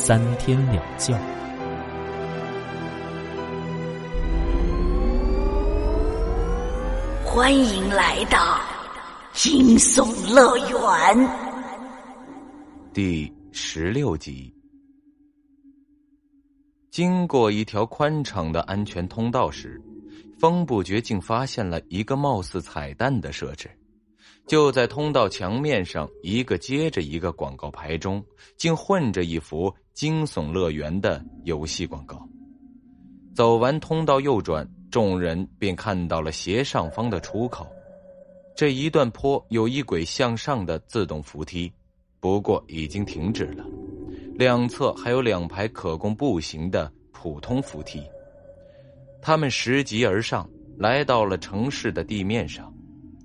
三天两觉。欢迎来到惊悚乐园。第十六集。经过一条宽敞的安全通道时，风不觉竟发现了一个貌似彩蛋的设置。就在通道墙面上，一个接着一个广告牌中，竟混着一幅惊悚乐园的游戏广告。走完通道右转，众人便看到了斜上方的出口。这一段坡有一轨向上的自动扶梯，不过已经停止了。两侧还有两排可供步行的普通扶梯。他们拾级而上，来到了城市的地面上。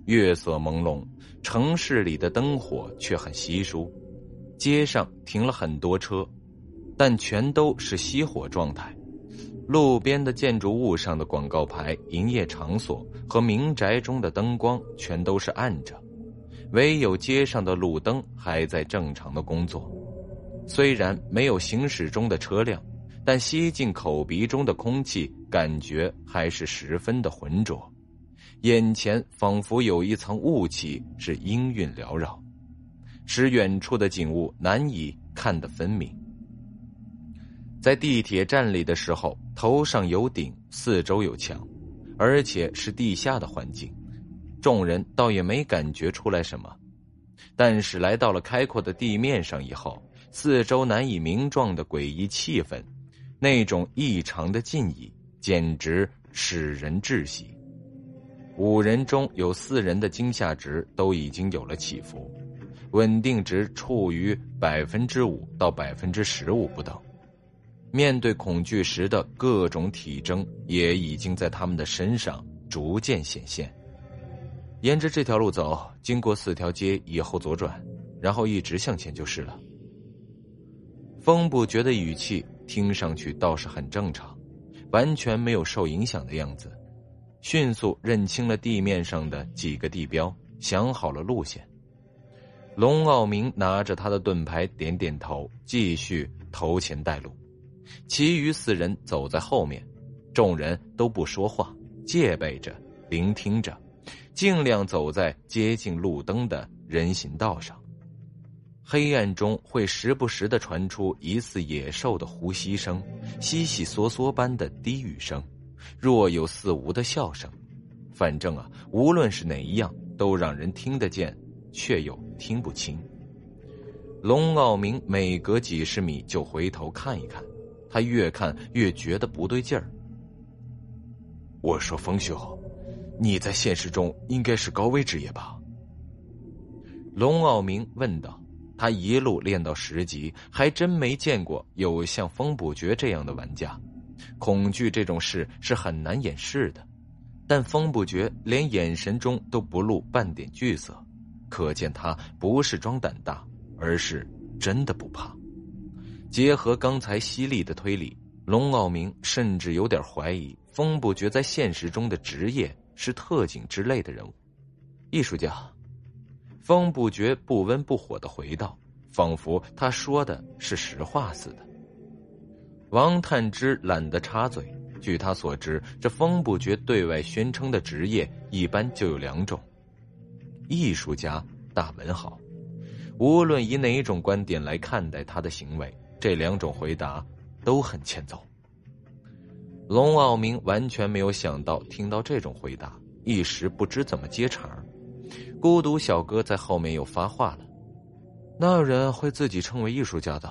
月色朦胧，城市里的灯火却很稀疏。街上停了很多车，但全都是熄火状态。路边的建筑物上的广告牌、营业场所和民宅中的灯光全都是暗着，唯有街上的路灯还在正常的工作。虽然没有行驶中的车辆，但吸进口鼻中的空气感觉还是十分的浑浊。眼前仿佛有一层雾气，是阴韵缭绕，使远处的景物难以看得分明。在地铁站里的时候，头上有顶，四周有墙，而且是地下的环境，众人倒也没感觉出来什么。但是来到了开阔的地面上以后，四周难以名状的诡异气氛，那种异常的静谧，简直使人窒息。五人中有四人的惊吓值都已经有了起伏，稳定值处于百分之五到百分之十五不等。面对恐惧时的各种体征也已经在他们的身上逐渐显现。沿着这条路走，经过四条街以后左转，然后一直向前就是了。风不觉的语气听上去倒是很正常，完全没有受影响的样子。迅速认清了地面上的几个地标，想好了路线。龙傲明拿着他的盾牌，点点头，继续头前带路。其余四人走在后面，众人都不说话，戒备着，聆听着，尽量走在接近路灯的人行道上。黑暗中会时不时的传出疑似野兽的呼吸声，悉悉嗦嗦般的低语声。若有似无的笑声，反正啊，无论是哪一样，都让人听得见，却又听不清。龙傲明每隔几十米就回头看一看，他越看越觉得不对劲儿。我说：“风兄，你在现实中应该是高危职业吧？”龙傲明问道。他一路练到十级，还真没见过有像风不绝这样的玩家。恐惧这种事是很难掩饰的，但风不觉连眼神中都不露半点惧色，可见他不是装胆大，而是真的不怕。结合刚才犀利的推理，龙傲明甚至有点怀疑风不觉在现实中的职业是特警之类的人物。艺术家，风不觉不温不火的回道，仿佛他说的是实话似的。王探之懒得插嘴。据他所知，这风不绝对外宣称的职业一般就有两种：艺术家、大文豪。无论以哪一种观点来看待他的行为，这两种回答都很欠揍。龙傲明完全没有想到听到这种回答，一时不知怎么接茬孤独小哥在后面又发话了：“哪有人会自己称为艺术家的？”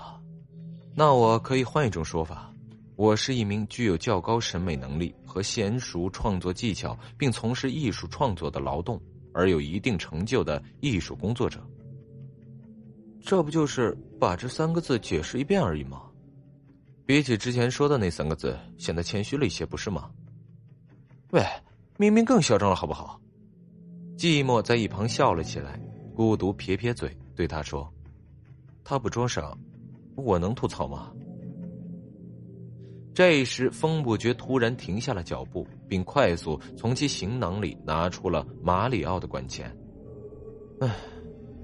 那我可以换一种说法，我是一名具有较高审美能力和娴熟创作技巧，并从事艺术创作的劳动而有一定成就的艺术工作者。这不就是把这三个字解释一遍而已吗？比起之前说的那三个字，显得谦虚了一些，不是吗？喂，明明更嚣张了，好不好？寂寞在一旁笑了起来，孤独撇撇嘴，对他说：“他不装傻，我能吐槽吗？”这时，风不觉突然停下了脚步，并快速从其行囊里拿出了马里奥的管钳。唉，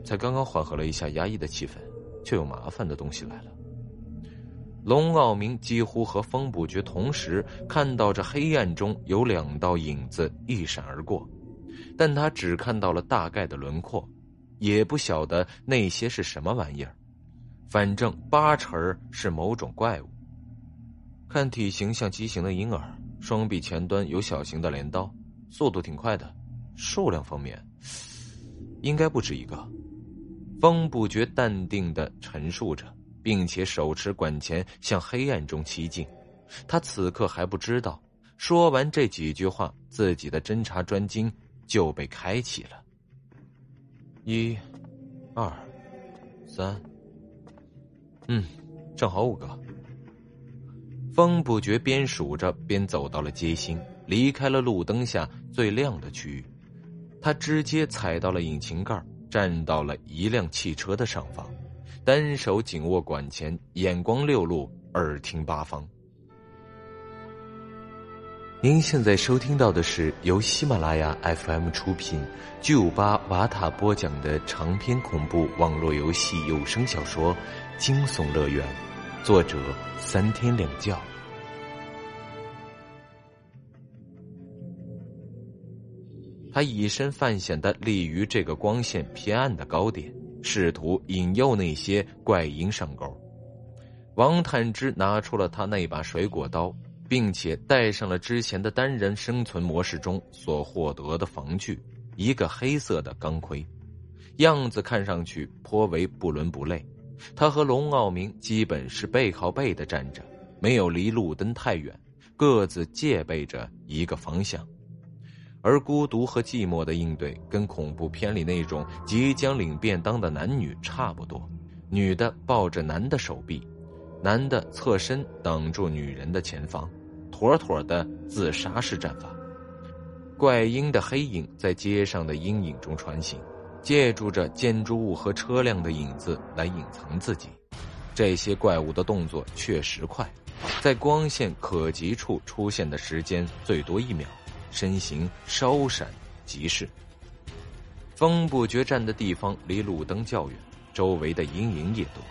才刚刚缓和了一下压抑的气氛，就有麻烦的东西来了。龙傲明几乎和风不觉同时看到这黑暗中有两道影子一闪而过，但他只看到了大概的轮廓，也不晓得那些是什么玩意儿，反正八成是某种怪物。看体型像畸形的婴儿，双臂前端有小型的镰刀，速度挺快的。数量方面，应该不止一个。风不觉淡定的陈述着，并且手持管钳向黑暗中骑进。他此刻还不知道，说完这几句话，自己的侦查专精就被开启了。一、二、三，嗯，正好五个。风不觉边数着边走到了街心，离开了路灯下最亮的区域。他直接踩到了引擎盖，站到了一辆汽车的上方，单手紧握管钳，眼光六路，耳听八方。您现在收听到的是由喜马拉雅 FM 出品、巨五八瓦塔播讲的长篇恐怖网络游戏有声小说《惊悚乐园》，作者三天两觉。他以身犯险的立于这个光线偏暗的高点，试图引诱那些怪婴上钩。王探之拿出了他那把水果刀，并且带上了之前的单人生存模式中所获得的防具——一个黑色的钢盔，样子看上去颇为不伦不类。他和龙傲明基本是背靠背的站着，没有离路灯太远，各自戒备着一个方向。而孤独和寂寞的应对，跟恐怖片里那种即将领便当的男女差不多。女的抱着男的手臂，男的侧身挡住女人的前方，妥妥的自杀式战法。怪婴的黑影在街上的阴影中穿行，借助着建筑物和车辆的影子来隐藏自己。这些怪物的动作确实快，在光线可及处出现的时间最多一秒。身形稍闪即逝。风不觉站的地方离路灯较远，周围的阴影也多。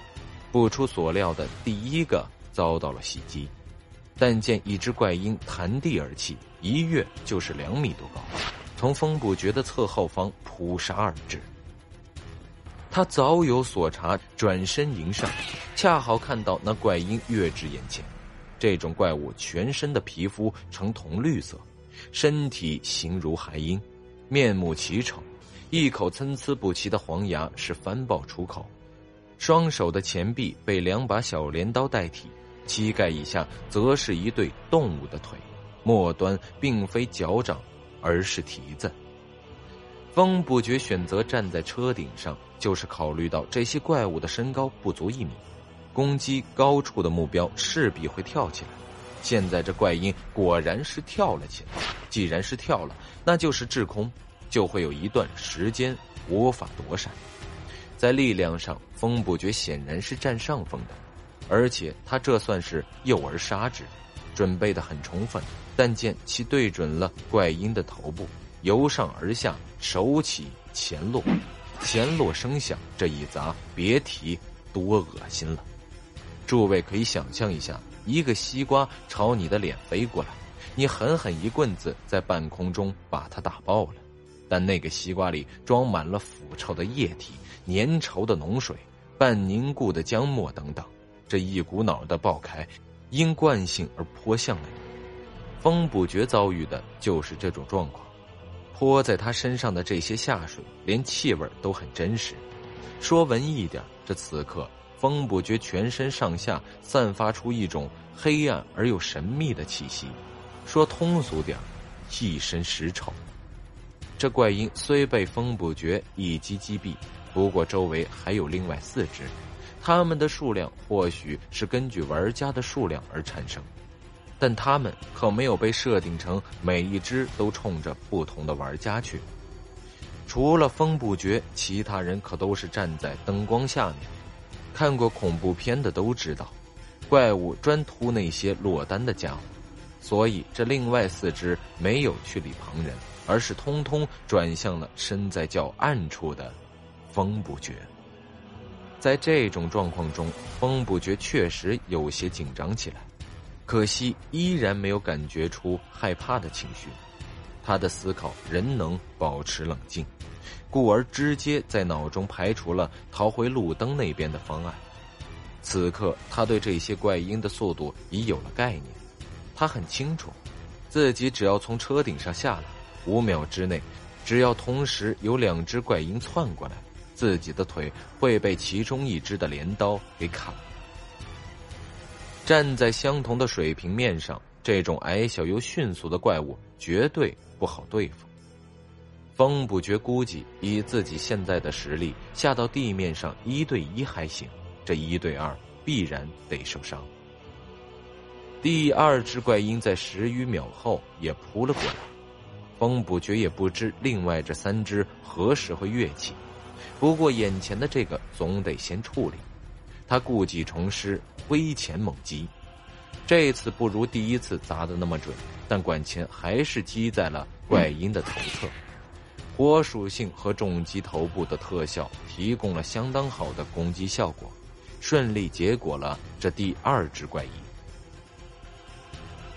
不出所料的，第一个遭到了袭击。但见一只怪婴弹地而起，一跃就是两米多高，从风不绝的侧后方扑杀而至。他早有所察，转身迎上，恰好看到那怪婴跃至眼前。这种怪物全身的皮肤呈铜绿色。身体形如海鹰，面目奇丑，一口参差不齐的黄牙是翻爆出口，双手的前臂被两把小镰刀代替，膝盖以下则是一对动物的腿，末端并非脚掌，而是蹄子。风不觉选择站在车顶上，就是考虑到这些怪物的身高不足一米，攻击高处的目标势必会跳起来。现在这怪婴果然是跳了起来，既然是跳了，那就是滞空，就会有一段时间无法躲闪。在力量上，风不觉显然是占上风的，而且他这算是诱而杀之，准备的很充分。但见其对准了怪婴的头部，由上而下，手起前落，前落声响，这一砸，别提多恶心了。诸位可以想象一下。一个西瓜朝你的脸飞过来，你狠狠一棍子在半空中把它打爆了。但那个西瓜里装满了腐臭的液体、粘稠的脓水、半凝固的浆沫等等，这一股脑的爆开，因惯性而泼向了你。风不觉遭遇的就是这种状况，泼在他身上的这些下水，连气味都很真实。说文艺点，这此刻。风不觉全身上下散发出一种黑暗而又神秘的气息，说通俗点一身尸臭。这怪婴虽被风不觉一击击毙，不过周围还有另外四只，他们的数量或许是根据玩家的数量而产生，但他们可没有被设定成每一只都冲着不同的玩家去。除了风不绝，其他人可都是站在灯光下面。看过恐怖片的都知道，怪物专突那些落单的家伙，所以这另外四只没有去理旁人，而是通通转向了身在较暗处的风不绝。在这种状况中，风不觉确实有些紧张起来，可惜依然没有感觉出害怕的情绪。他的思考仍能保持冷静，故而直接在脑中排除了逃回路灯那边的方案。此刻，他对这些怪婴的速度已有了概念，他很清楚，自己只要从车顶上下来，五秒之内，只要同时有两只怪婴窜过来。自己的腿会被其中一只的镰刀给砍。站在相同的水平面上，这种矮小又迅速的怪物绝对不好对付。风不觉估计，以自己现在的实力，下到地面上一对一还行，这一对二必然得受伤。第二只怪婴在十余秒后也扑了过来，风不觉也不知另外这三只何时会跃起。不过眼前的这个总得先处理，他故技重施，挥拳猛击。这次不如第一次砸的那么准，但管钳还是击在了怪婴的头侧。火属性和重击头部的特效提供了相当好的攻击效果，顺利结果了这第二只怪婴。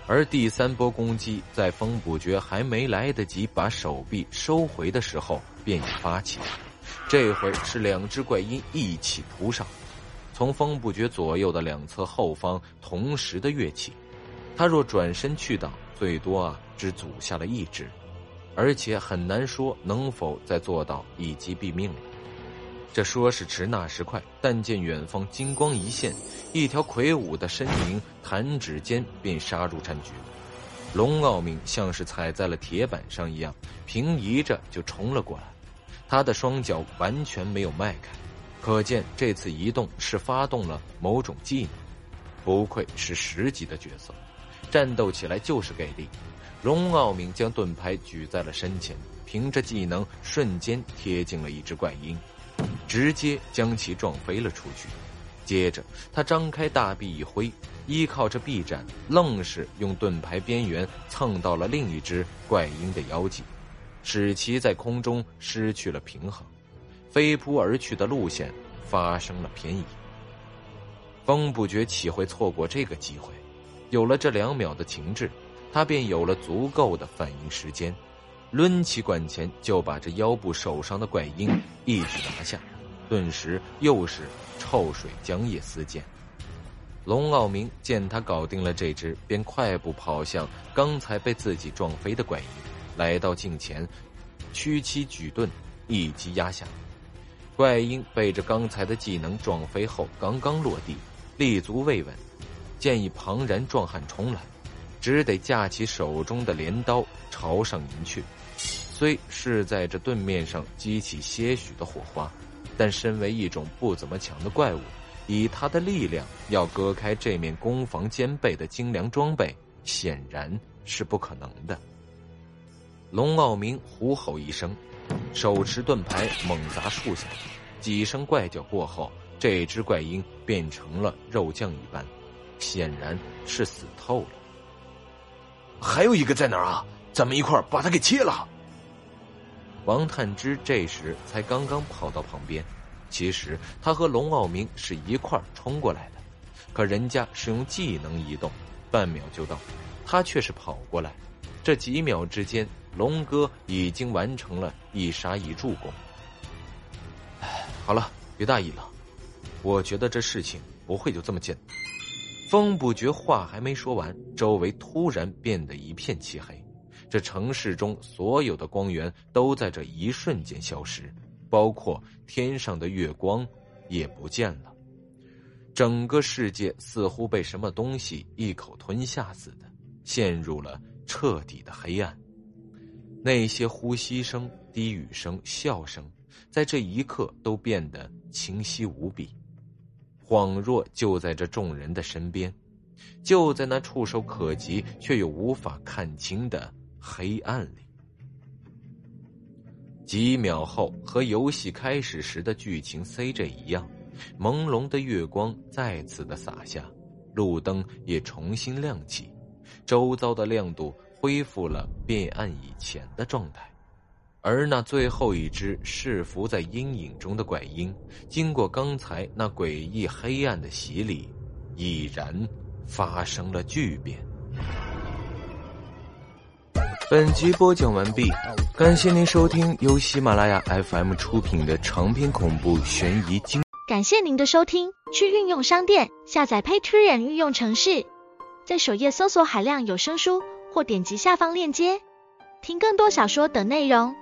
而第三波攻击在风不觉还没来得及把手臂收回的时候，便已发起。这回是两只怪鹰一起扑上，从风不觉左右的两侧后方同时的跃起。他若转身去挡，最多啊只阻下了一只，而且很难说能否再做到一击毙命了。这说时迟，那时快，但见远方金光一现，一条魁梧的身影弹指间便杀入战局。龙傲明像是踩在了铁板上一样，平移着就冲了过来。他的双脚完全没有迈开，可见这次移动是发动了某种技能。不愧是十级的角色，战斗起来就是给力。龙傲明将盾牌举在了身前，凭着技能瞬间贴近了一只怪婴，直接将其撞飞了出去。接着他张开大臂一挥，依靠着臂展，愣是用盾牌边缘蹭到了另一只怪婴的腰际。使其在空中失去了平衡，飞扑而去的路线发生了偏移。风不觉岂会错过这个机会？有了这两秒的停滞，他便有了足够的反应时间，抡起管钳就把这腰部受伤的怪婴一举拿下。顿时又是臭水浆液四溅。龙傲明见他搞定了这只，便快步跑向刚才被自己撞飞的怪婴。来到镜前，屈膝举盾，一击压下。怪婴被这刚才的技能撞飞后，刚刚落地，立足未稳，见一庞然壮汉冲来，只得架起手中的镰刀朝上迎去。虽是在这盾面上激起些许的火花，但身为一种不怎么强的怪物，以他的力量要割开这面攻防兼备的精良装备，显然是不可能的。龙傲明呼吼一声，手持盾牌猛砸树下，几声怪叫过后，这只怪婴变成了肉酱一般，显然是死透了。还有一个在哪儿啊？咱们一块儿把他给切了。王探之这时才刚刚跑到旁边，其实他和龙傲明是一块儿冲过来的，可人家是用技能移动，半秒就到，他却是跑过来，这几秒之间。龙哥已经完成了一杀一助攻。好了，别大意了，我觉得这事情不会就这么简单。风不觉话还没说完，周围突然变得一片漆黑，这城市中所有的光源都在这一瞬间消失，包括天上的月光也不见了。整个世界似乎被什么东西一口吞下似的，陷入了彻底的黑暗。那些呼吸声、低语声、笑声，在这一刻都变得清晰无比。恍若就在这众人的身边，就在那触手可及却又无法看清的黑暗里。几秒后，和游戏开始时的剧情 CJ 一样，朦胧的月光再次的洒下，路灯也重新亮起，周遭的亮度恢复了变暗以前的状态。而那最后一只是伏在阴影中的怪婴，经过刚才那诡异黑暗的洗礼，已然发生了巨变。本集播讲完毕，感谢您收听由喜马拉雅 FM 出品的长篇恐怖悬疑惊。感谢您的收听，去运用商店下载 Patreon 运用城市，在首页搜索海量有声书，或点击下方链接听更多小说等内容。